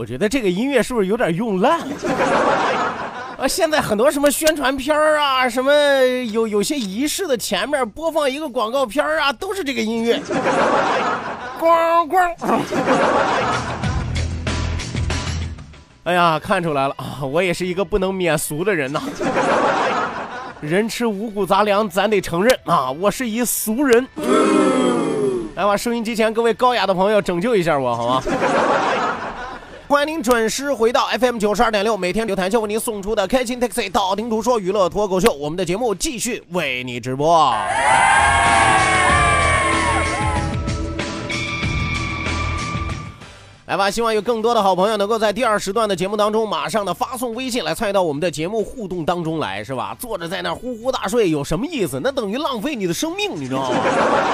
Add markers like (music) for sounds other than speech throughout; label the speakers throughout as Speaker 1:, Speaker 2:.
Speaker 1: 我觉得这个音乐是不是有点用烂？啊，现在很多什么宣传片啊，什么有有些仪式的前面播放一个广告片啊，都是这个音乐。咣咣！哎呀，看出来了啊，我也是一个不能免俗的人呐。人吃五谷杂粮，咱得承认啊，我是一俗人。来吧，收音机前各位高雅的朋友，拯救一下我好吗？欢迎您准时回到 FM 九十二点六，每天刘谈秀为您送出的开心 Taxi，道听途说娱乐脱口秀，我们的节目继续为你直播。来吧，希望有更多的好朋友能够在第二时段的节目当中，马上的发送微信来参与到我们的节目互动当中来，是吧？坐着在那呼呼大睡有什么意思？那等于浪费你的生命，你知道吗？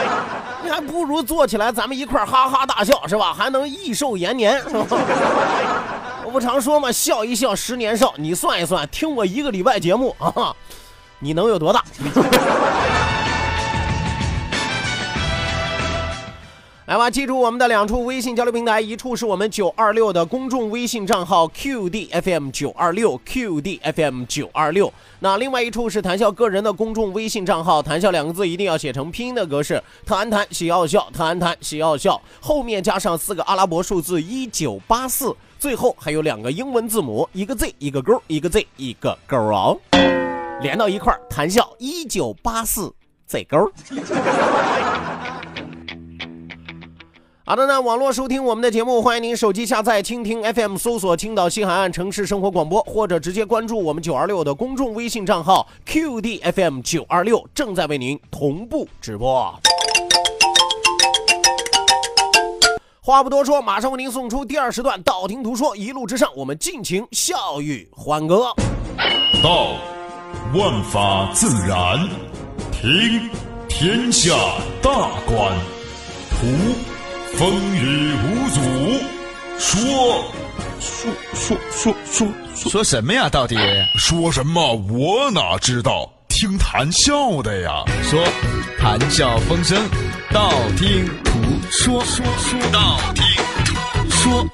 Speaker 1: (laughs) 你还不如坐起来，咱们一块哈哈大笑，是吧？还能益寿延年，是吧？我不常说嘛，笑一笑，十年少。你算一算，听我一个礼拜节目啊，你能有多大？来吧，记住我们的两处微信交流平台，一处是我们九二六的公众微信账号 QDFM 九二六 QDFM 九二六，那另外一处是谈笑个人的公众微信账号，谈笑两个字一定要写成拼音的格式，谈谈喜要笑，谈谈喜要笑，后面加上四个阿拉伯数字一九八四，最后还有两个英文字母，一个 Z 一个勾，一个 Z 一个勾哦，连到一块儿，谈笑一九八四 Z 勾。好的呢，网络收听我们的节目，欢迎您手机下载蜻蜓 FM，搜索青岛西海岸城市生活广播，或者直接关注我们九二六的公众微信账号 QDFM 九二六，正在为您同步直播。话不多说，马上为您送出第二时段，道听途说，一路之上，我们尽情笑语欢歌。
Speaker 2: 道，万法自然；听，天下大观；图。风雨无阻，说
Speaker 3: 说说说说
Speaker 4: 说什么呀？到底
Speaker 2: 说什么？我哪知道？听谈笑的呀。
Speaker 4: 说谈笑风生，道听途说，说说道听途说。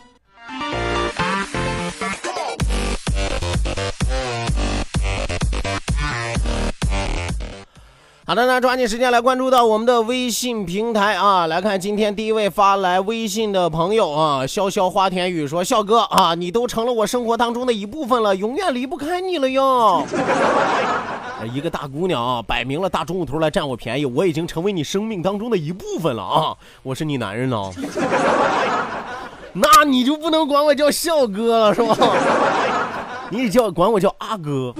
Speaker 1: 好的，那抓紧时间来关注到我们的微信平台啊！来看今天第一位发来微信的朋友啊，潇潇花田雨说：“笑哥啊，你都成了我生活当中的一部分了，永远离不开你了哟。(laughs) ”一个大姑娘啊，摆明了大中午头来占我便宜，我已经成为你生命当中的一部分了啊！我是你男人呢，(laughs) 那你就不能管我叫笑哥了是吧？(laughs) 你得叫管我叫阿哥。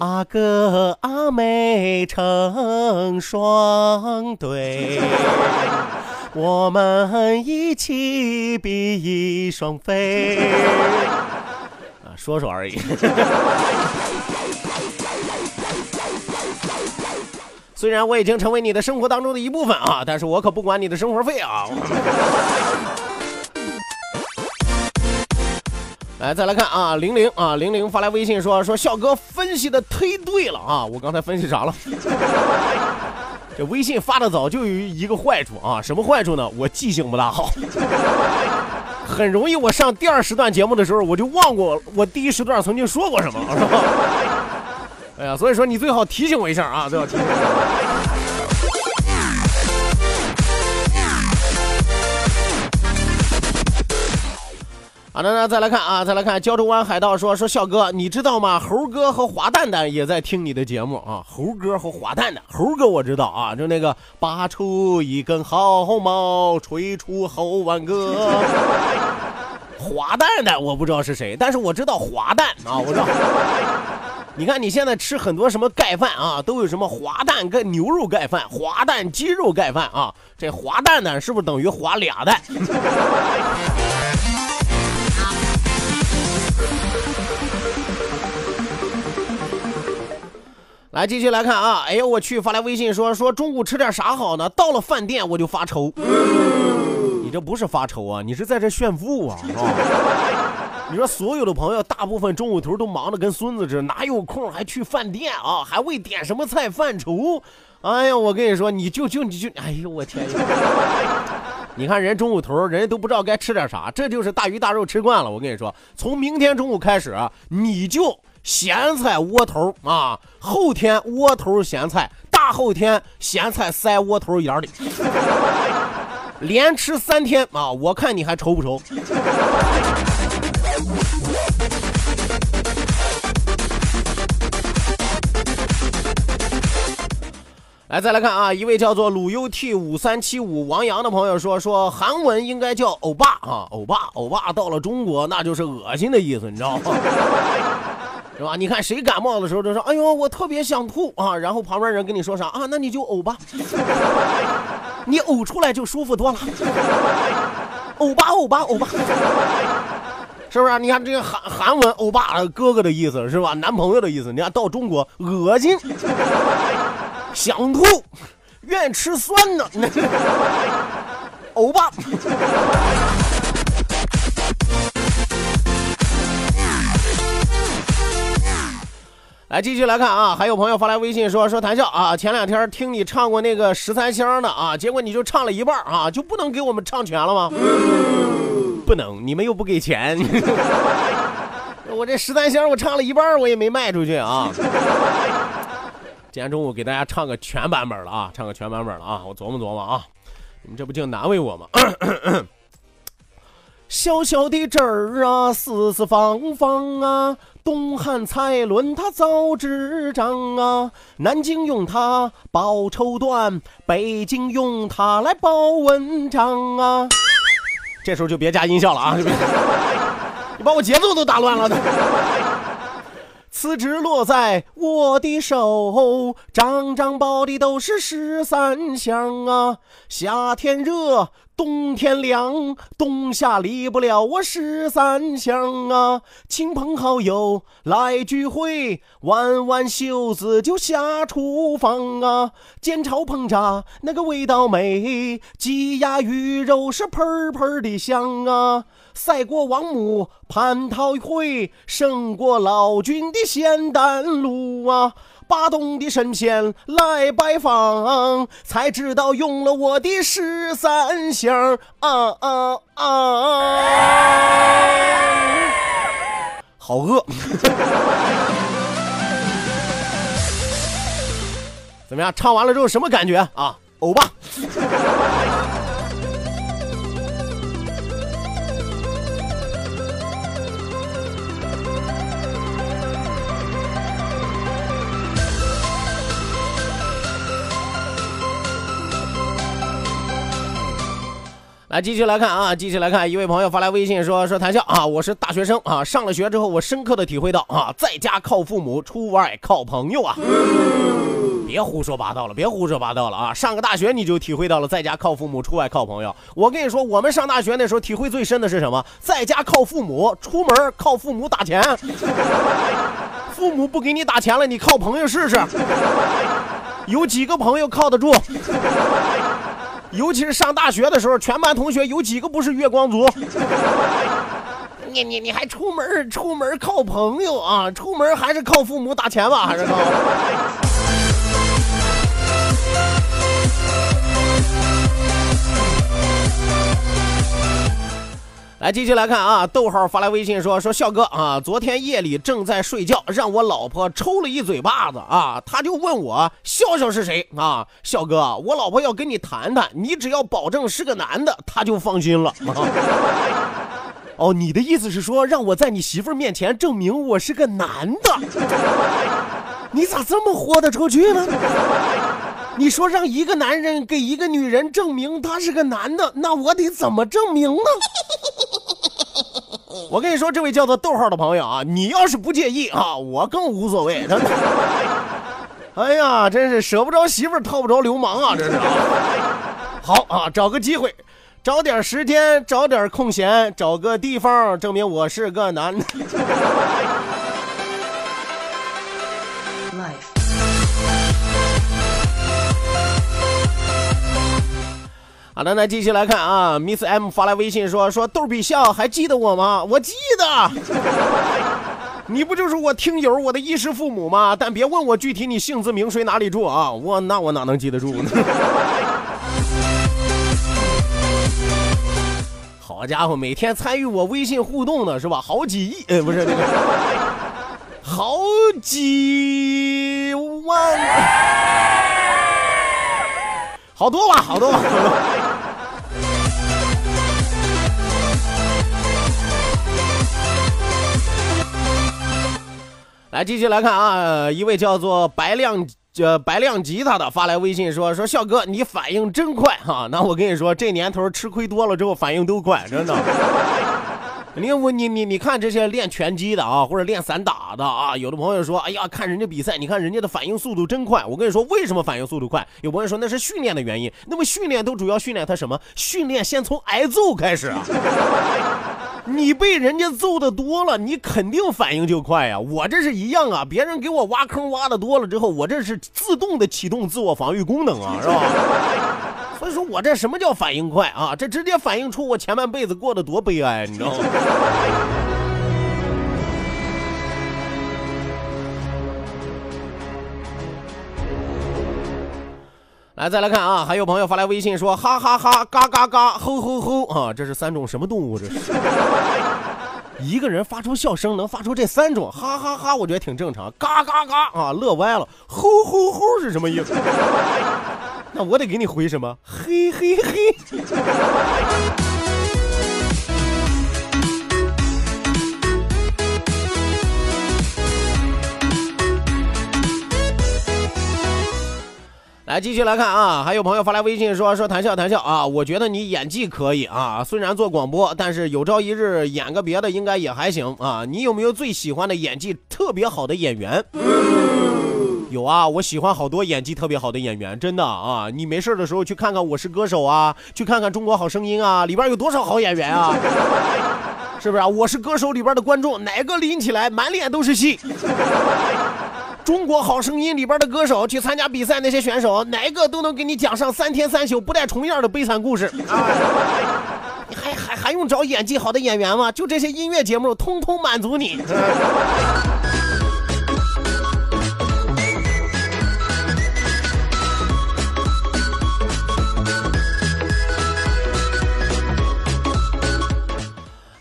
Speaker 1: 阿哥阿妹成双对，我们一起比翼双飞。(laughs) 啊，说说而已。(laughs) 虽然我已经成为你的生活当中的一部分啊，但是我可不管你的生活费啊。来，再来看啊，玲玲啊，玲玲发来微信说说笑哥分析的忒对了啊！我刚才分析啥了？(laughs) 这微信发的早就有一个坏处啊，什么坏处呢？我记性不大好，(laughs) 很容易我上第二时段节目的时候，我就忘过我第一时段曾经说过什么。是吧？(laughs) 哎呀，所以说你最好提醒我一下啊，最好提醒我一下。好的，那再来看啊，再来看胶州湾海盗说说笑哥，你知道吗？猴哥和滑蛋蛋也在听你的节目啊。猴哥和滑蛋蛋，猴哥我知道啊，就那个拔出一根毫毛，吹出猴万个。滑蛋蛋我不知道是谁，但是我知道滑蛋啊，我知道。你看你现在吃很多什么盖饭啊，都有什么滑蛋跟牛肉盖饭、滑蛋鸡肉盖饭啊。这滑蛋蛋是不是等于滑俩蛋？来，继续来看啊！哎呦，我去，发来微信说说中午吃点啥好呢？到了饭店我就发愁。你这不是发愁啊，你是在这炫富啊！你说所有的朋友大部分中午头都忙得跟孙子似的，哪有空还去饭店啊？还为点什么菜犯愁？哎呀，我跟你说，你就就你就，哎呦我天！你看人中午头，人家都不知道该吃点啥，这就是大鱼大肉吃惯了。我跟你说，从明天中午开始，你就。咸菜窝头啊，后天窝头咸菜，大后天咸菜塞窝头眼里，连吃三天啊！我看你还愁不愁？来，再来看啊，一位叫做鲁 U T 五三七五王阳的朋友说，说韩文应该叫欧巴啊，欧巴，欧巴到了中国那就是恶心的意思，你知道吗？是吧？你看谁感冒的时候都说：“哎呦，我特别想吐啊！”然后旁边人跟你说啥啊？那你就呕吧，(laughs) 你呕出来就舒服多了。呕吧，呕吧，呕吧，是不是？你看这个韩韩文“欧巴”哥哥的意思是吧？男朋友的意思。你看到中国恶心，想吐，愿吃酸的，(laughs) 欧巴。来继续来看啊，还有朋友发来微信说说谈笑啊，前两天听你唱过那个十三香的啊，结果你就唱了一半啊，就不能给我们唱全了吗？不能，你们又不给钱。(laughs) 我这十三香我唱了一半，我也没卖出去啊。今天中午给大家唱个全版本了啊，唱个全版本了啊，我琢磨琢磨啊，你们这不净难为我吗？小小的针儿啊，四四方方啊。东汉蔡伦他造纸张啊，南京用它包绸缎，北京用它来包文章啊。这时候就别加音效了啊！(laughs) 你把我节奏都打乱了。辞职落在我的手，张张包的都是十三香啊。夏天热。冬天凉，冬夏离不了我十三香啊！亲朋好友来聚会，挽挽袖子就下厨房啊！煎炒烹炸那个味道美，鸡鸭鱼肉是喷喷的香啊！赛过王母蟠桃会，胜过老君的仙丹炉啊！巴东的神仙来拜访，才知道用了我的十三香啊啊啊！好饿，(laughs) 怎么样？唱完了之后什么感觉啊？欧巴。来继续来看啊，继续来看，一位朋友发来微信说说谈笑啊，我是大学生啊，上了学之后，我深刻的体会到啊，在家靠父母，出外靠朋友啊。别胡说八道了，别胡说八道了啊！上个大学你就体会到了在家靠父母，出外靠朋友。我跟你说，我们上大学那时候体会最深的是什么？在家靠父母，出门靠父母打钱。父母不给你打钱了，你靠朋友试试，有几个朋友靠得住？尤其是上大学的时候，全班同学有几个不是月光族？你你你还出门出门靠朋友啊？出门还是靠父母打钱吧？还是靠？来，继续来看啊，逗号发来微信说说笑哥啊，昨天夜里正在睡觉，让我老婆抽了一嘴巴子啊，他就问我笑笑是谁啊？笑哥，我老婆要跟你谈谈，你只要保证是个男的，他就放心了。(laughs) 哦，你的意思是说让我在你媳妇儿面前证明我是个男的？你咋这么豁得出去呢？你说让一个男人给一个女人证明他是个男的，那我得怎么证明呢？(laughs) 我跟你说，这位叫做逗号的朋友啊，你要是不介意啊，我更无所谓。他。哎呀，真是舍不着媳妇儿套不着流氓啊，这是。好啊，找个机会，找点时间，找点空闲，找个地方证明我是个男的。好的，那继续来看啊，Miss M 发来微信说说逗比笑还记得我吗？我记得，(laughs) 你不就是我听友我的衣食父母吗？但别问我具体你姓字名谁哪里住啊，我那我哪能记得住呢？(laughs) 好家伙，每天参与我微信互动的是吧？好几亿，呃，不是那个，(laughs) 好几万，好多吧，好多吧好多。来，继续来看啊，一位叫做白亮呃白亮吉他的发来微信说说笑哥你反应真快哈，那我跟你说这年头吃亏多了之后反应都快，真的。你我你你你看这些练拳击的啊，或者练散打的啊，有的朋友说，哎呀，看人家比赛，你看人家的反应速度真快。我跟你说，为什么反应速度快？有朋友说那是训练的原因。那么训练都主要训练他什么？训练先从挨揍开始啊。(laughs) 你被人家揍的多了，你肯定反应就快呀。我这是一样啊，别人给我挖坑挖的多了之后，我这是自动的启动自我防御功能啊，是吧？说我这什么叫反应快啊？这直接反映出我前半辈子过得多悲哀，你知道吗？(laughs) 来，再来看啊，还有朋友发来微信说，哈哈哈，嘎嘎嘎，吼吼吼啊，这是三种什么动物？这是一个人发出笑声能发出这三种，哈哈哈，我觉得挺正常。嘎嘎嘎啊，乐歪了。吼吼吼是什么意思？(laughs) 那我得给你回什么？嘿嘿嘿。来继续来看啊，还有朋友发来微信说说谈笑谈笑啊，我觉得你演技可以啊，虽然做广播，但是有朝一日演个别的应该也还行啊。你有没有最喜欢的演技特别好的演员？有啊，我喜欢好多演技特别好的演员，真的啊。你没事的时候去看看《我是歌手》啊，去看看《中国好声音》啊，里边有多少好演员啊？(laughs) 是不是啊？《我是歌手》里边的观众哪个拎起来满脸都是戏？中国好声音里边的歌手去参加比赛，那些选手哪一个都能给你讲上三天三宿不带重样的悲惨故事。你还还还用找演技好的演员吗？就这些音乐节目，通通满足你。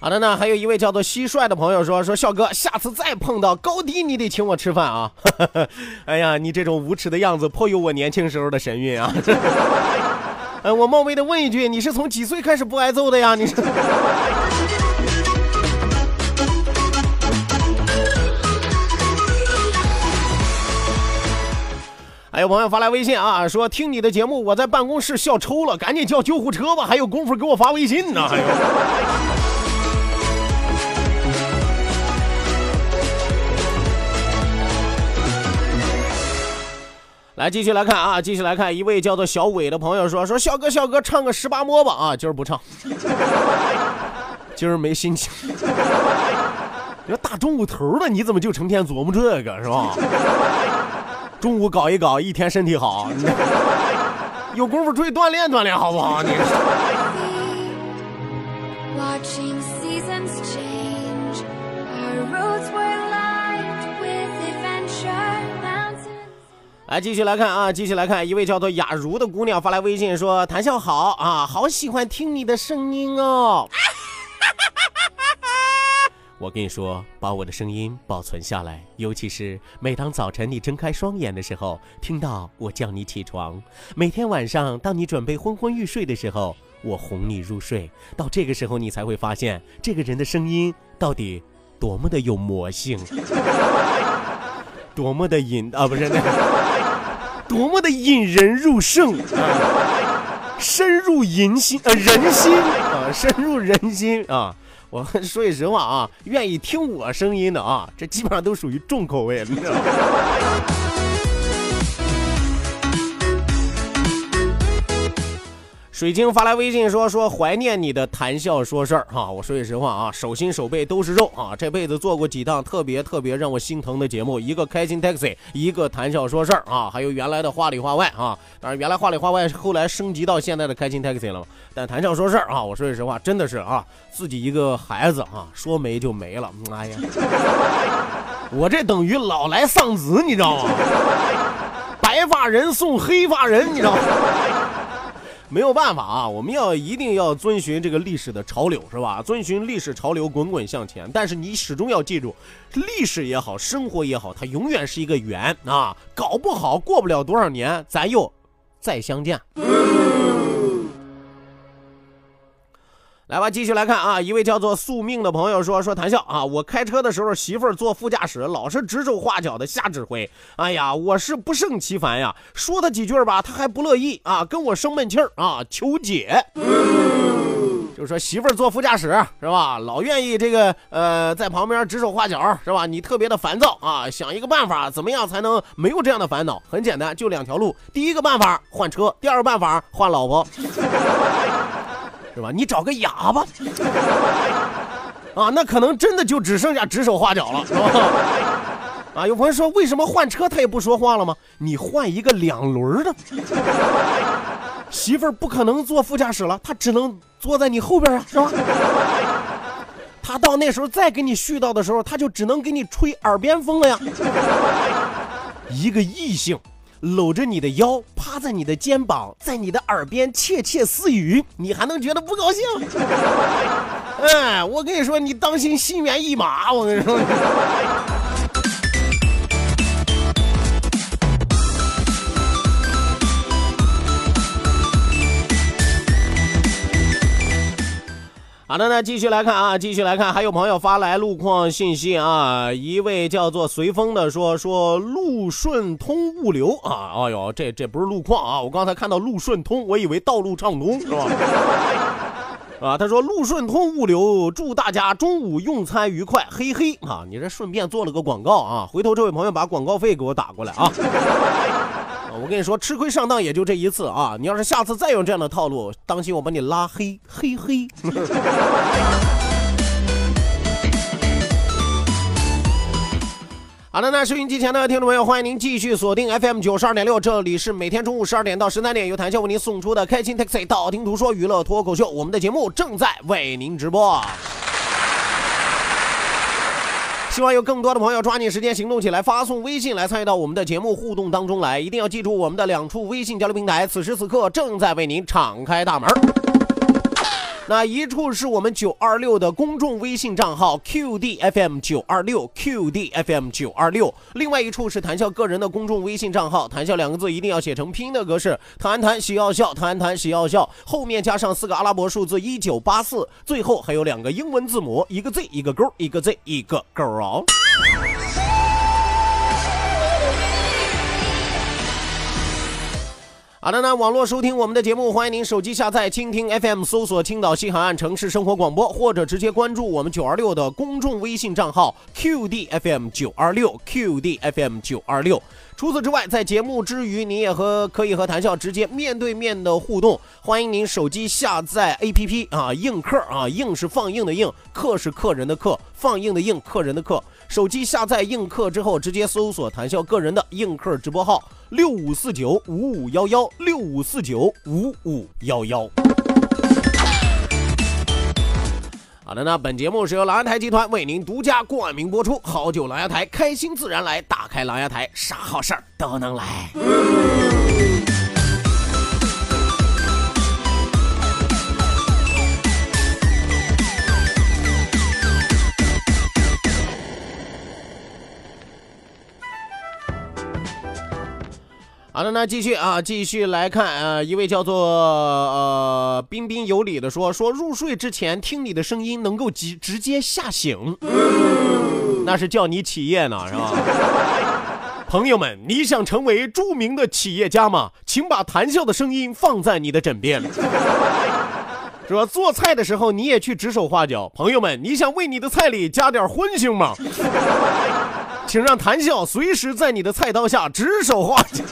Speaker 1: 好的呢，还有一位叫做蟋蟀的朋友说说笑哥，下次再碰到高低，你得请我吃饭啊！(laughs) 哎呀，你这种无耻的样子颇有我年轻时候的神韵啊！呃，(laughs) 我冒昧的问一句，你是从几岁开始不挨揍的呀？你是？还 (laughs) 有朋友发来微信啊，说听你的节目，我在办公室笑抽了，赶紧叫救护车吧！还有功夫给我发微信呢？还有。来继续来看啊，继续来看，一位叫做小伟的朋友说：“说笑哥，笑哥唱个十八摸吧啊，今儿不唱，今儿没心情。你说大中午头的，你怎么就成天琢磨这个是吧？中午搞一搞，一天身体好，有功夫出去锻炼锻炼好不好？你。”来继续来看啊，继续来看，一位叫做雅茹的姑娘发来微信说：“谭笑好啊，好喜欢听你的声音哦。(laughs) ”我跟你说，把我的声音保存下来，尤其是每当早晨你睁开双眼的时候，听到我叫你起床；每天晚上当你准备昏昏欲睡的时候，我哄你入睡。到这个时候，你才会发现这个人的声音到底多么的有魔性，多么的引啊，不是那个，多么的引人入胜，啊、深入人心啊，人心啊，深入人心啊。我说句实话啊，愿意听我声音的啊，这基本上都属于重口味，你水晶发来微信说说怀念你的谈笑说事儿哈，我说句实话啊，手心手背都是肉啊，这辈子做过几档特别特别让我心疼的节目，一个开心 taxi，一个谈笑说事儿啊，还有原来的话里话外啊，当然原来话里话外后来升级到现在的开心 taxi 了嘛，但谈笑说事儿啊，我说句实话，真的是啊，自己一个孩子啊，说没就没了，哎呀，我这等于老来丧子，你知道吗？白发人送黑发人，你知道吗？没有办法啊，我们要一定要遵循这个历史的潮流，是吧？遵循历史潮流，滚滚向前。但是你始终要记住，历史也好，生活也好，它永远是一个圆啊！搞不好过不了多少年，咱又再相见。来吧，继续来看啊！一位叫做宿命的朋友说：“说谈笑啊，我开车的时候，媳妇儿坐副驾驶，老是指手画脚的瞎指挥。哎呀，我是不胜其烦呀！说他几句吧，他还不乐意啊，跟我生闷气儿啊，求解。就说媳妇儿坐副驾驶是吧，老愿意这个呃在旁边指手画脚是吧？你特别的烦躁啊，想一个办法，怎么样才能没有这样的烦恼？很简单，就两条路。第一个办法换车，第二个办法换老婆。”是吧？你找个哑巴啊，那可能真的就只剩下指手画脚了，是吧？啊，有朋友说，为什么换车他也不说话了吗？你换一个两轮的，媳妇儿不可能坐副驾驶了，她只能坐在你后边啊，是吧？他到那时候再给你絮叨的时候，他就只能给你吹耳边风了呀。一个异性。搂着你的腰，趴在你的肩膀，在你的耳边窃窃私语，你还能觉得不高兴？(laughs) 哎，我跟你说，你当心心猿意马。我跟你说。好的，那继续来看啊，继续来看，还有朋友发来路况信息啊，一位叫做随风的说说路顺通物流啊，哎呦，这这不是路况啊，我刚才看到路顺通，我以为道路畅通是吧？(laughs) 啊，他说路顺通物流祝大家中午用餐愉快，嘿嘿啊，你这顺便做了个广告啊，回头这位朋友把广告费给我打过来啊。我跟你说，吃亏上当也就这一次啊！你要是下次再用这样的套路，当心我把你拉黑，嘿嘿。(laughs) 好的，那收音机前的听众朋友，欢迎您继续锁定 FM 九十二点六，这里是每天中午十二点到十三点由谭笑为您送出的开心 Taxi 道听途说娱乐脱口秀，我们的节目正在为您直播。希望有更多的朋友抓紧时间行动起来，发送微信来参与到我们的节目互动当中来。一定要记住我们的两处微信交流平台，此时此刻正在为您敞开大门。那一处是我们九二六的公众微信账号 QDFM 九二六 QDFM 九二六，另外一处是谈笑个人的公众微信账号，谈笑两个字一定要写成拼音的格式，谈谈喜要笑，谈谈喜要笑，后面加上四个阿拉伯数字一九八四，最后还有两个英文字母，一个 Z 一个勾，一个 Z 一个勾哦。好的，那网络收听我们的节目，欢迎您手机下载蜻蜓 FM，搜索青岛西海岸城市生活广播，或者直接关注我们九二六的公众微信账号 QDFM 九二六 QDFM 九二六。除此之外，在节目之余，你也和可以和谈笑直接面对面的互动。欢迎您手机下载 APP 啊，映客啊，映是放映的映，客是客人的客，放映的映，客人的客。手机下载映客之后，直接搜索谈笑个人的映客直播号六五四九五五幺幺六五四九五五幺幺。好的，那本节目是由狼牙台集团为您独家冠名播出。好酒狼牙台，开心自然来。打开狼牙台，啥好事儿都能来。好的，那继续啊，继续来看啊，一位叫做呃彬彬有礼的说说入睡之前听你的声音能够直直接吓醒，那是叫你企业呢是吧？(laughs) 朋友们，你想成为著名的企业家吗？请把谈笑的声音放在你的枕边。(laughs) 是吧？做菜的时候你也去指手画脚。朋友们，你想为你的菜里加点荤腥吗？请让谈笑随时在你的菜刀下指手画脚。(laughs)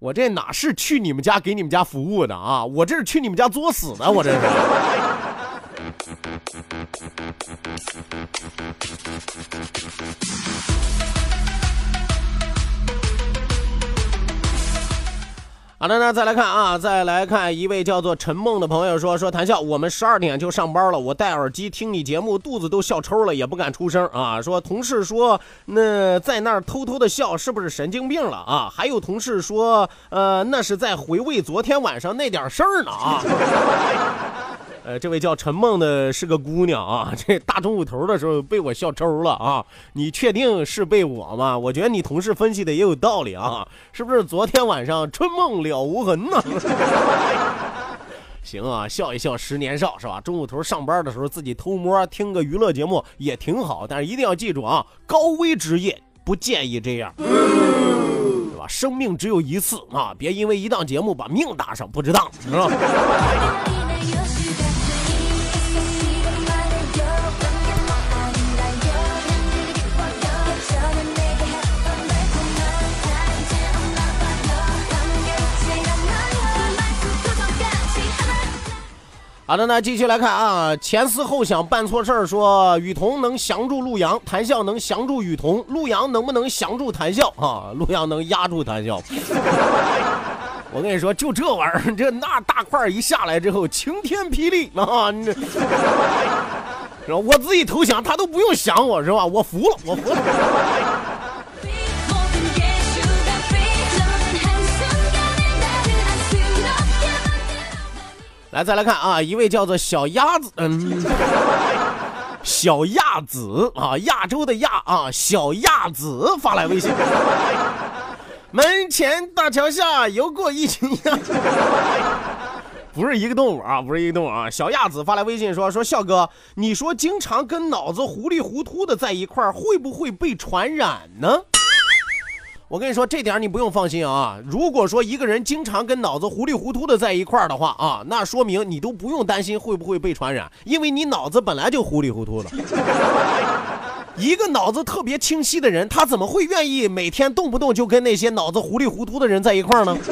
Speaker 1: 我这哪是去你们家给你们家服务的啊？我这是去你们家作死的，我这是。好的，那再来看啊，再来看一位叫做陈梦的朋友说说谈笑，我们十二点就上班了，我戴耳机听你节目，肚子都笑抽了，也不敢出声啊。说同事说那在那儿偷偷的笑，是不是神经病了啊？还有同事说，呃，那是在回味昨天晚上那点事儿呢啊。呃，这位叫陈梦的是个姑娘啊，这大中午头的时候被我笑抽了啊！你确定是被我吗？我觉得你同事分析的也有道理啊，是不是昨天晚上春梦了无痕呢？(laughs) 行啊，笑一笑十年少是吧？中午头上班的时候自己偷摸听个娱乐节目也挺好，但是一定要记住啊，高危职业不建议这样，是吧？生命只有一次啊，别因为一档节目把命搭上，不值当，是吧？好的，那继续来看啊，前思后想办错事儿，说雨桐能降住陆阳，谈笑能降住雨桐，陆阳能不能降住谈笑啊？陆阳能压住谈笑。(laughs) 我跟你说，就这玩意儿，这那大块一下来之后，晴天霹雳啊！你这，我自己投降，他都不用想我是吧？我服了，我服了。来，再来看啊，一位叫做小鸭子，嗯，小亚子啊，亚洲的亚啊，小亚子发来微信。门前大桥下游过一群鸭，不是一个动物啊，不是一个动物啊。小亚子发来微信说：“说笑哥，你说经常跟脑子糊里糊涂的在一块儿，会不会被传染呢？”我跟你说，这点你不用放心啊。如果说一个人经常跟脑子糊里糊涂的在一块儿的话啊，那说明你都不用担心会不会被传染，因为你脑子本来就糊里糊涂的。(laughs) 一个脑子特别清晰的人，他怎么会愿意每天动不动就跟那些脑子糊里糊涂的人在一块儿呢？(laughs)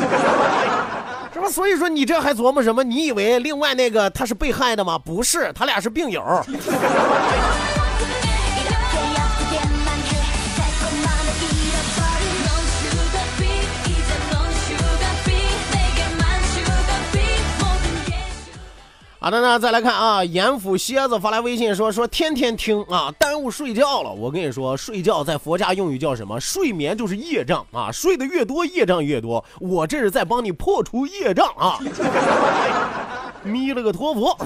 Speaker 1: 是吧？所以说你这还琢磨什么？你以为另外那个他是被害的吗？不是，他俩是病友。好的呢，再来看啊，严府蝎子发来微信说说天天听啊，耽误睡觉了。我跟你说，睡觉在佛家用语叫什么？睡眠就是业障啊，睡得越多，业障越多。我这是在帮你破除业障啊，(laughs) 弥了个陀佛。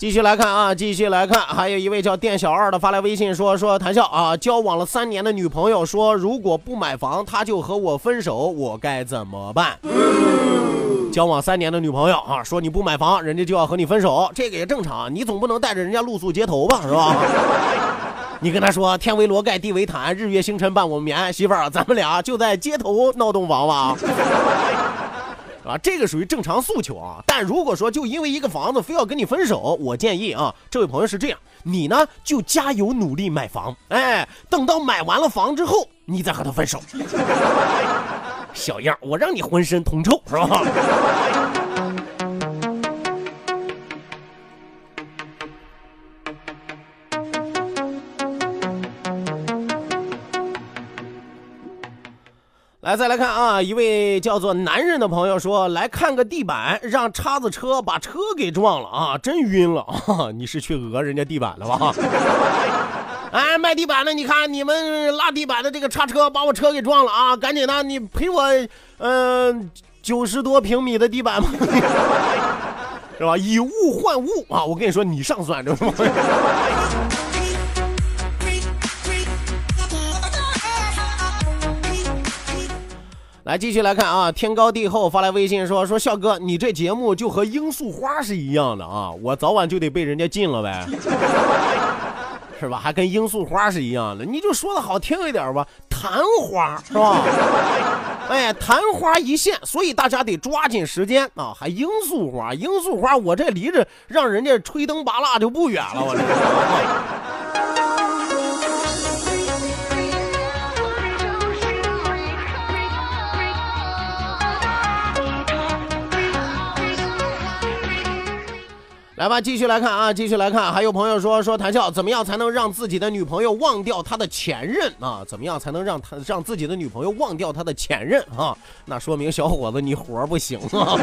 Speaker 1: 继续来看啊，继续来看，还有一位叫店小二的发来微信说说谈笑啊，交往了三年的女朋友说如果不买房，他就和我分手，我该怎么办？交往三年的女朋友啊，说你不买房，人家就要和你分手，这个也正常，你总不能带着人家露宿街头吧，是吧？(laughs) 你跟他说天为罗盖，地为毯，日月星辰伴我眠，媳妇儿，咱们俩就在街头闹洞房吧。啊，这个属于正常诉求啊，但如果说就因为一个房子非要跟你分手，我建议啊，这位朋友是这样，你呢就加油努力买房，哎，等到买完了房之后，你再和他分手。(laughs) 小样，我让你浑身通臭是吧？来，再来看啊！一位叫做男人的朋友说：“来看个地板，让叉子车把车给撞了啊！真晕了啊！(laughs) 你是去讹人家地板了吧？” (laughs) 哎，卖地板的，你看你们拉地板的这个叉车把我车给撞了啊！赶紧的，你赔我，嗯，九十多平米的地板吧，(laughs) 是吧？以物换物啊！我跟你说，你上算，知来，继续来看啊！天高地厚发来微信说：“说笑哥，你这节目就和罂粟花是一样的啊，我早晚就得被人家禁了呗，(laughs) 是吧？还跟罂粟花是一样的，你就说的好听一点吧，昙花是吧？(laughs) 哎，昙花一现，所以大家得抓紧时间啊！还罂粟花，罂粟花，我这离着让人家吹灯拔蜡就不远了，我这。”来吧，继续来看啊，继续来看。还有朋友说说谈笑怎么样才能让自己的女朋友忘掉他的前任啊？怎么样才能让他让自己的女朋友忘掉他的前任啊？(laughs) 那说明小伙子你活不行啊！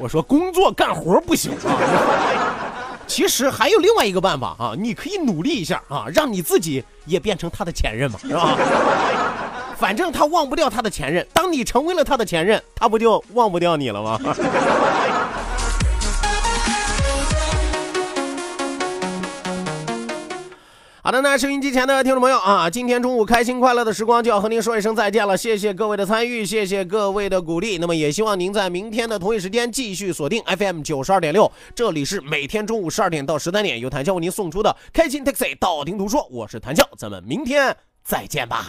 Speaker 1: 我说工作干活不行啊。其实还有另外一个办法啊，你可以努力一下啊，让你自己也变成他的前任嘛，是吧？反正他忘不掉他的前任，当你成为了他的前任，他不就忘不掉你了吗？好的，那收音机前的听众朋友啊，今天中午开心快乐的时光就要和您说一声再见了，谢谢各位的参与，谢谢各位的鼓励。那么也希望您在明天的同一时间继续锁定 FM 九十二点六，这里是每天中午十二点到十三点由谭笑为您送出的开心 Taxi 道听途说，我是谭笑，咱们明天再见吧。